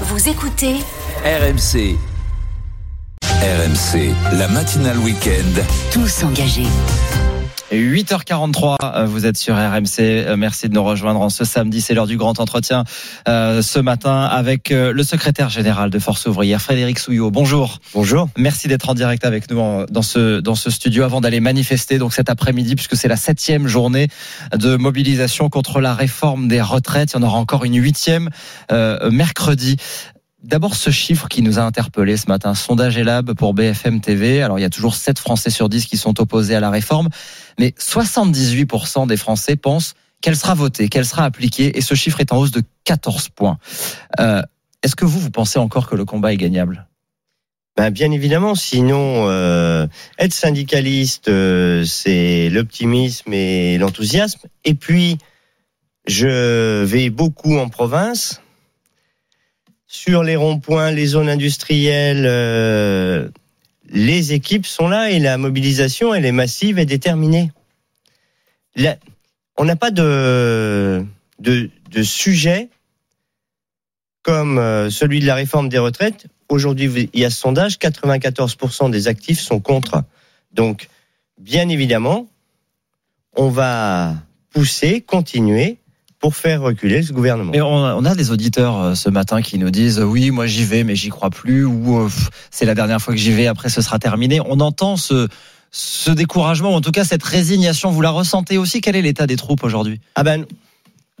Vous écoutez RMC. RMC, la matinale week-end. Tous engagés. 8h43, euh, vous êtes sur RMC. Euh, Merci de nous rejoindre en ce samedi. C'est l'heure du grand entretien euh, ce matin avec euh, le secrétaire général de Force ouvrière, Frédéric Souillot. Bonjour. Bonjour. Merci d'être en direct avec nous en- dans ce dans ce studio avant d'aller manifester donc cet après-midi puisque c'est la septième journée de mobilisation contre la réforme des retraites. Il y en aura encore une huitième euh, mercredi. D'abord, ce chiffre qui nous a interpellé ce matin, sondage Elab pour BFM TV. Alors, il y a toujours 7 Français sur 10 qui sont opposés à la réforme, mais 78% des Français pensent qu'elle sera votée, qu'elle sera appliquée, et ce chiffre est en hausse de 14 points. Euh, Est-ce que vous, vous pensez encore que le combat est gagnable? Ben, bien évidemment, sinon, euh, être syndicaliste, euh, c'est l'optimisme et l'enthousiasme. Et puis, je vais beaucoup en province. Sur les ronds-points, les zones industrielles, euh, les équipes sont là et la mobilisation, elle est massive et déterminée. On n'a pas de, de, de sujet comme euh, celui de la réforme des retraites. Aujourd'hui, il y a ce sondage, 94% des actifs sont contre. Donc, bien évidemment, on va pousser, continuer pour faire reculer ce gouvernement. On, on a des auditeurs euh, ce matin qui nous disent euh, oui, moi j'y vais, mais j'y crois plus, ou euh, c'est la dernière fois que j'y vais, après ce sera terminé. On entend ce, ce découragement, ou en tout cas cette résignation. Vous la ressentez aussi? Quel est l'état des troupes aujourd'hui? Ah ben,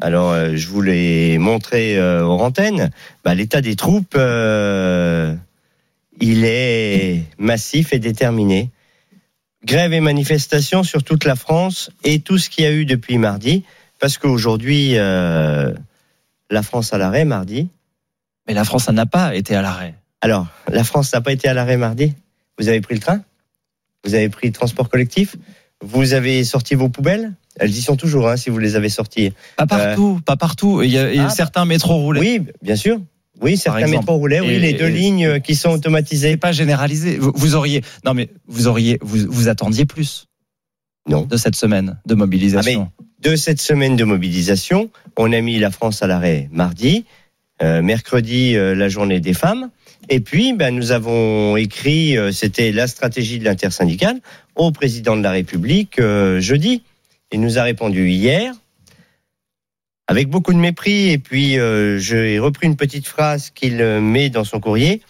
alors euh, je vous l'ai montré euh, aux antennes. Bah, L'état des troupes, euh, il est massif et déterminé. Grève et manifestation sur toute la France et tout ce qu'il y a eu depuis mardi, parce qu'aujourd'hui, euh, la France à l'arrêt mardi. Mais la France, n'a pas été à l'arrêt. Alors, la France n'a pas été à l'arrêt mardi. Vous avez pris le train? Vous avez pris le transport collectif? Vous avez sorti vos poubelles? Elles y sont toujours, hein, si vous les avez sorties. Pas partout, pas partout. Il y a, il y a Ah, certains métros roulés. Oui, bien sûr. Oui, certains métros roulaient, oui, Et- les deux et- lignes qui sont automatisées. pas généralisé. Vous, vous auriez, non mais vous auriez, vous, vous attendiez plus Non. de cette semaine de mobilisation. De cette semaine de mobilisation, on a mis la France à l'arrêt mardi, euh, mercredi, euh, la journée des femmes. Et puis, ben, nous avons écrit, euh, c'était la stratégie de l'intersyndicale, au président de la République jeudi. Il nous a répondu hier, avec beaucoup de mépris. Et puis, j'ai repris une petite phrase qu'il met dans son courrier.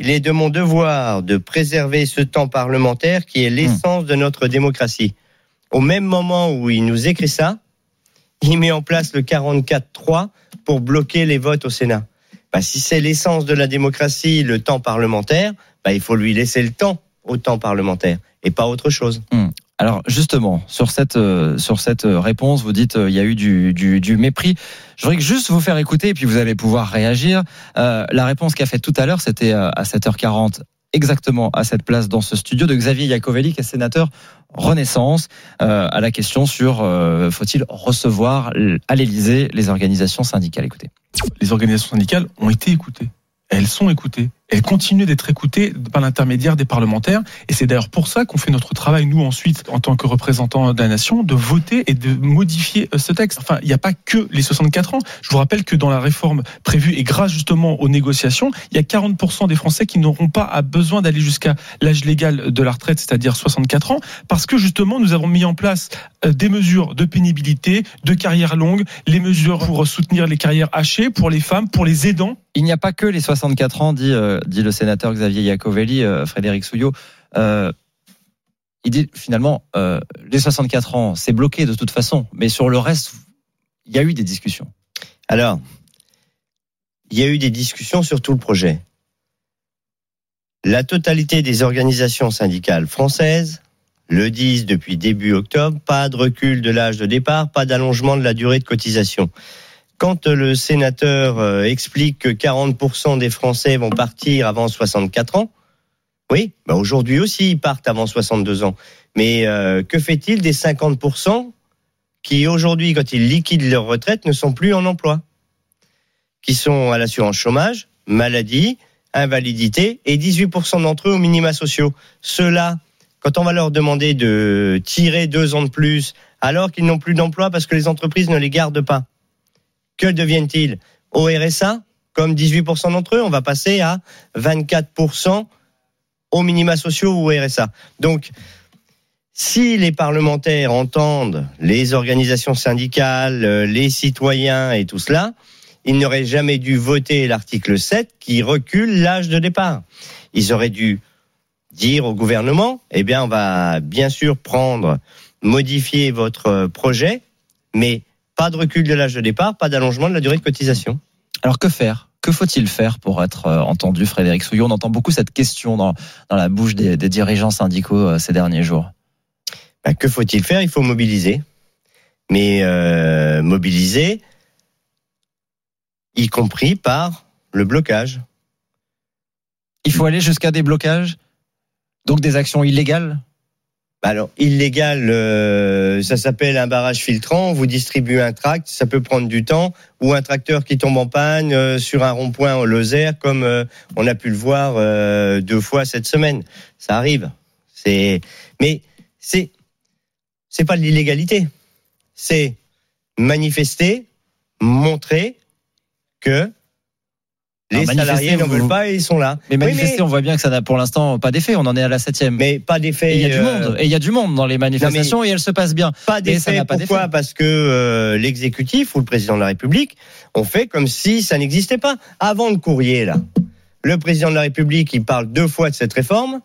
Il est de mon devoir de préserver ce temps parlementaire qui est l'essence de notre démocratie. Au même moment où il nous écrit ça, il met en place le 44-3 pour bloquer les votes au Sénat. Bah, si c'est l'essence de la démocratie, le temps parlementaire, bah, il faut lui laisser le temps au temps parlementaire et pas autre chose. Alors justement, sur cette euh, sur cette euh, réponse, vous dites euh, il y a eu du, mépris. Je voudrais juste vous faire écouter et puis vous allez pouvoir réagir. Euh, la réponse qu'a faite tout à l'heure, c'était euh, à 7h40 exactement à cette place dans ce studio de Xavier Iacovelli, qui est sénateur Renaissance, euh, à la question sur euh, faut-il recevoir à l'Élysée les organisations syndicales? Écoutez. les organisations syndicales ont été écoutées. Elles sont écoutées. Elles continuent d'être écoutées par l'intermédiaire des parlementaires. Et c'est d'ailleurs pour ça qu'on fait notre travail, nous, ensuite, en tant que représentants de la nation, de voter et de modifier euh, ce texte. Enfin, il n'y a pas que les 64 ans. Je vous rappelle que dans la réforme prévue, et grâce justement aux négociations, il y a 40% des Français qui n'auront pas besoin d'aller jusqu'à l'âge légal de la retraite, c'est-à-dire 64 ans, parce que justement, nous avons mis en place euh, des mesures de pénibilité, de carrière longue, les mesures pour soutenir les carrières hachées, pour les femmes, pour les aidants. Il n'y a pas que les 64 ans, dit, euh, dit le sénateur Xavier Iacovelli, euh, Frédéric Souillot. Euh, il dit finalement, euh, les 64 ans, c'est bloqué de toute façon, mais sur le reste, il y a eu des discussions. Alors, il y a eu des discussions sur tout le projet. La totalité des organisations syndicales françaises le disent depuis début octobre, pas de recul de l'âge de départ, pas d'allongement de la durée de cotisation. Quand le sénateur euh, explique que 40% des Français vont partir avant 64 ans, oui, bah aujourd'hui aussi ils partent avant 62 ans. Mais euh, que fait-il des 50% qui aujourd'hui, quand ils liquident leur retraite, ne sont plus en emploi? Qui sont à l'assurance chômage, maladie, invalidité, et 18% d'entre eux aux minima sociaux. Ceux-là, quand on va leur demander de tirer deux ans de plus, alors qu'ils n'ont plus d'emploi parce que les entreprises ne les gardent pas, que deviennent-ils Au RSA comme 18% d'entre eux, on va passer à 24% aux minima sociaux ou au RSA. Donc, si les parlementaires entendent les organisations syndicales, euh, les citoyens et tout cela, ils n'auraient jamais dû voter l'article 7 qui recule l'âge de départ. Ils auraient dû dire au gouvernement, eh bien, on va bien sûr prendre, modifier votre projet, mais pas de recul de l'âge de départ, pas d'allongement de la durée de cotisation. Alors que faire? Que faut-il faire pour être euh, entendu, Frédéric Souillon? On entend beaucoup cette question dans, dans la bouche des, des dirigeants syndicaux euh, ces derniers jours. Ben, que faut-il faire? Il faut mobiliser. Mais euh, mobiliser, y compris par le blocage. Il faut aller jusqu'à des blocages? Donc des actions illégales? Bah Alors, illégal, euh, ça s'appelle un barrage filtrant. Vous distribuez un tract, ça peut prendre du temps, ou un tracteur qui tombe en panne euh, sur un rond-point au Lozère, comme euh, on a pu le voir euh, deux fois cette semaine. Ça arrive. C'est, mais c'est, c'est pas de l'illégalité. C'est manifester, montrer que les salariés n'en veulent pas et ils sont là. Mais Oui, manifester, on voit bien que ça n'a pour l'instant pas d'effet. On en est à la septième. mais pas d'effet. Et il y a du euh, monde. Et il y a du monde dans les manifestations et elles se passent bien. Pas d'effet. Pourquoi? Parce que euh, l'exécutif ou le président de la République ont fait comme si ça n'existait pas. Avant le courrier, là, le président de la République, il parle deux fois de cette réforme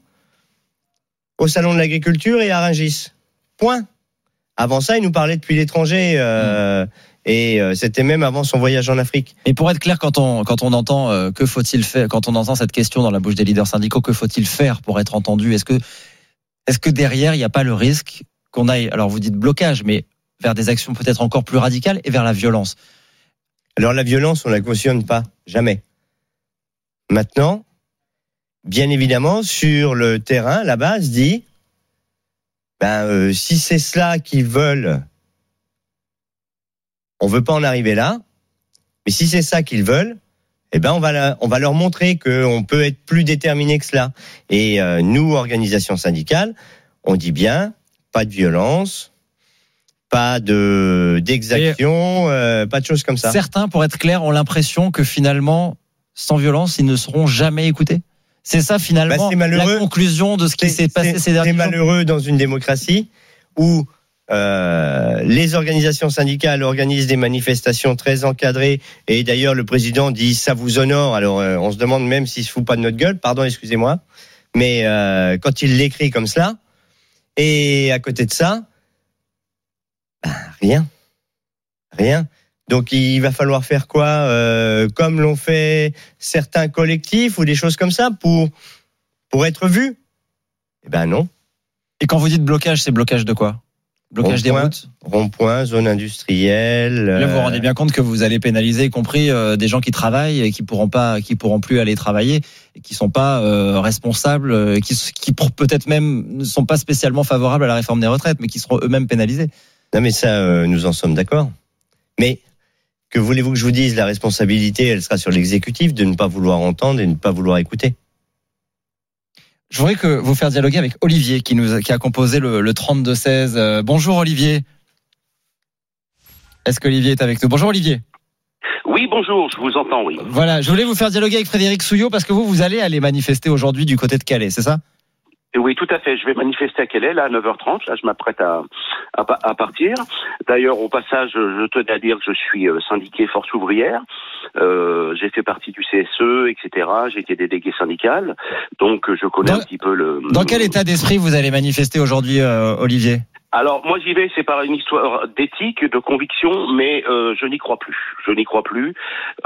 au salon de l'agriculture et à Rungis. Point. Avant ça, il nous parlait depuis l'étranger. euh, Hmm. Et euh, c'était même avant son voyage en Afrique. Et pour être clair, quand on, quand on entend euh, que faut-il faire, quand on entend cette question dans la bouche des leaders syndicaux, que faut-il faire pour être entendu? Est-ce que, est-ce que derrière, il n'y a pas le risque qu'on aille, alors vous dites blocage, mais vers des actions peut-être encore plus radicales et vers la violence? Alors la violence, on la cautionne pas, jamais. Maintenant, bien évidemment, sur le terrain, la base dit, ben euh, si c'est cela qu'ils veulent, on veut pas en arriver là. Mais si c'est ça qu'ils veulent, eh ben on va on va leur montrer qu'on peut être plus déterminé que cela. Et euh, nous, organisations syndicales, on dit bien, pas de violence, pas de d'exaction, euh, pas de choses comme ça. Certains, pour être clair, ont l'impression que finalement, sans violence, ils ne seront jamais écoutés. C'est ça finalement Bah, la conclusion de ce qui s'est passé ces derniers C'est jours. malheureux dans une démocratie où euh, les organisations syndicales organisent des manifestations très encadrées et d'ailleurs le président dit ça vous honore. Alors euh, on se demande même s'il se fout pas de notre gueule. Pardon, excusez-moi, mais euh, quand il l'écrit comme cela et à côté de ça, ben, rien, rien. Donc il va falloir faire quoi euh, Comme l'ont fait certains collectifs ou des choses comme ça pour pour être vu? Eh ben non. Et quand vous dites blocage, c'est blocage de quoi? Blocage des routes Rond-point, zone industrielle. Là, vous vous euh, rendez bien compte que vous allez pénaliser, y compris euh, des gens qui travaillent et qui pourront pas, qui pourront plus aller travailler et qui sont pas euh, responsables, qui, qui peut-être même ne sont pas spécialement favorables à la réforme des retraites, mais qui seront eux-mêmes pénalisés. Non, mais ça, euh, nous en sommes d'accord. Mais que voulez-vous que je vous dise? La responsabilité, elle sera sur l'exécutif de ne pas vouloir entendre et de ne pas vouloir écouter. Je voudrais que vous faire dialoguer avec Olivier qui nous a- qui a composé le, le 32-16. Euh, bonjour Olivier. Est-ce qu'Olivier est avec nous? Bonjour Olivier. Oui, bonjour, je vous entends, oui. Voilà, je voulais vous faire dialoguer avec Frédéric Souillot parce que vous, vous allez aller manifester aujourd'hui du côté de Calais, c'est ça? Oui, tout à fait. Je vais manifester à Calais, là, à 9h30. Là, je m'apprête à, à, à partir. D'ailleurs, au passage, je tenais à dire que je suis euh, syndiqué Force ouvrière. Euh, j'ai fait partie du CSE, etc. J'ai été délégué syndical. Donc, je connais Dans- un petit peu le... Dans quel état d'esprit vous allez manifester aujourd'hui, euh, Olivier? Alors moi j'y vais, c'est par une histoire d'éthique, de conviction, mais euh, je n'y crois plus. Je n'y crois plus.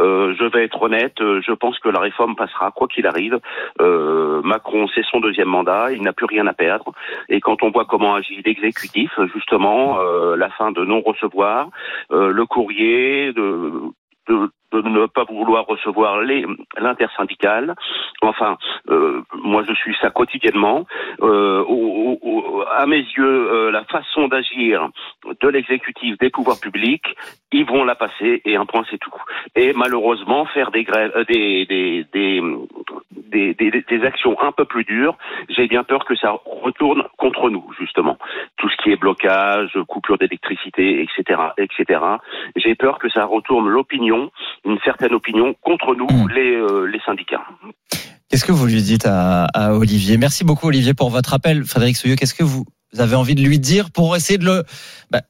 Euh, je vais être honnête. euh, Je pense que la réforme passera quoi qu'il arrive. Euh, Macron, c'est son deuxième mandat. Il n'a plus rien à perdre. Et quand on voit comment agit l'exécutif, justement, euh, la fin de non recevoir, euh, le courrier, de, de de ne pas vouloir recevoir l'intersyndicale. Enfin, euh, moi je suis ça quotidiennement. Euh, au- au- à mes yeux, euh, la façon d'agir de l'exécutif, des pouvoirs publics, ils vont la passer et un point c'est tout. Et malheureusement, faire des grèves, euh, des, des, des, des, actions un peu plus dures, j'ai bien peur que ça retourne contre nous, justement. Tout ce qui est blocage, coupure d'électricité, etc., etc. J'ai peur que ça retourne l'opinion, une certaine opinion, contre nous, Mm. les, euh, les syndicats. Qu'est-ce que vous lui dites à, à Olivier? Merci beaucoup Olivier pour votre appel. Frédéric Souillot, qu'est-ce que vous avez envie de lui dire pour essayer de le bah,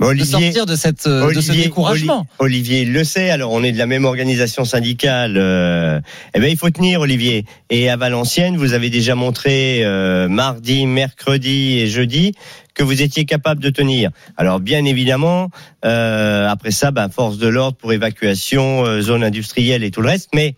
de Olivier, sortir de cette euh, de ce découragement Oli- Olivier le sait, alors on est de la même organisation syndicale. Euh, eh ben il faut tenir, Olivier. Et à Valenciennes, vous avez déjà montré euh, mardi, mercredi et jeudi que vous étiez capable de tenir. Alors bien évidemment, euh, après ça, ben, force de l'ordre pour évacuation, euh, zone industrielle et tout le reste, mais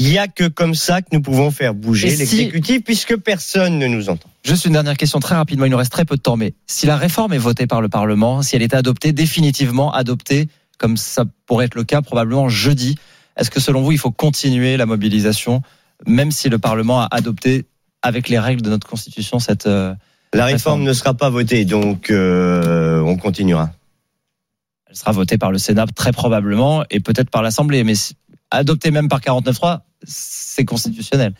il y a que comme ça que nous pouvons faire bouger Et si- l'exécutif puisque personne ne nous entend. Juste une dernière question très rapidement, il nous reste très peu de temps, mais si la réforme est votée par le Parlement, si elle est adoptée, définitivement adoptée, comme ça pourrait être le cas probablement jeudi, est-ce que selon vous, il faut continuer la mobilisation, même si le Parlement a adopté avec les règles de notre Constitution cette... euh, La Réforme. réforme ne sera pas votée, donc euh, on continuera. elle sera votée par le Sénat très probablement et peut-être par l'Assemblée, mais adoptée même par 49.3, c'est constitutionnel.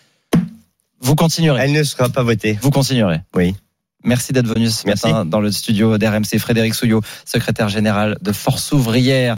Vous continuerez. Elle ne sera pas votée. Vous continuerez. Oui. Merci d'être venu ce Merci. matin dans le studio d'RMC. Frédéric Souillot, secrétaire général de Force ouvrière.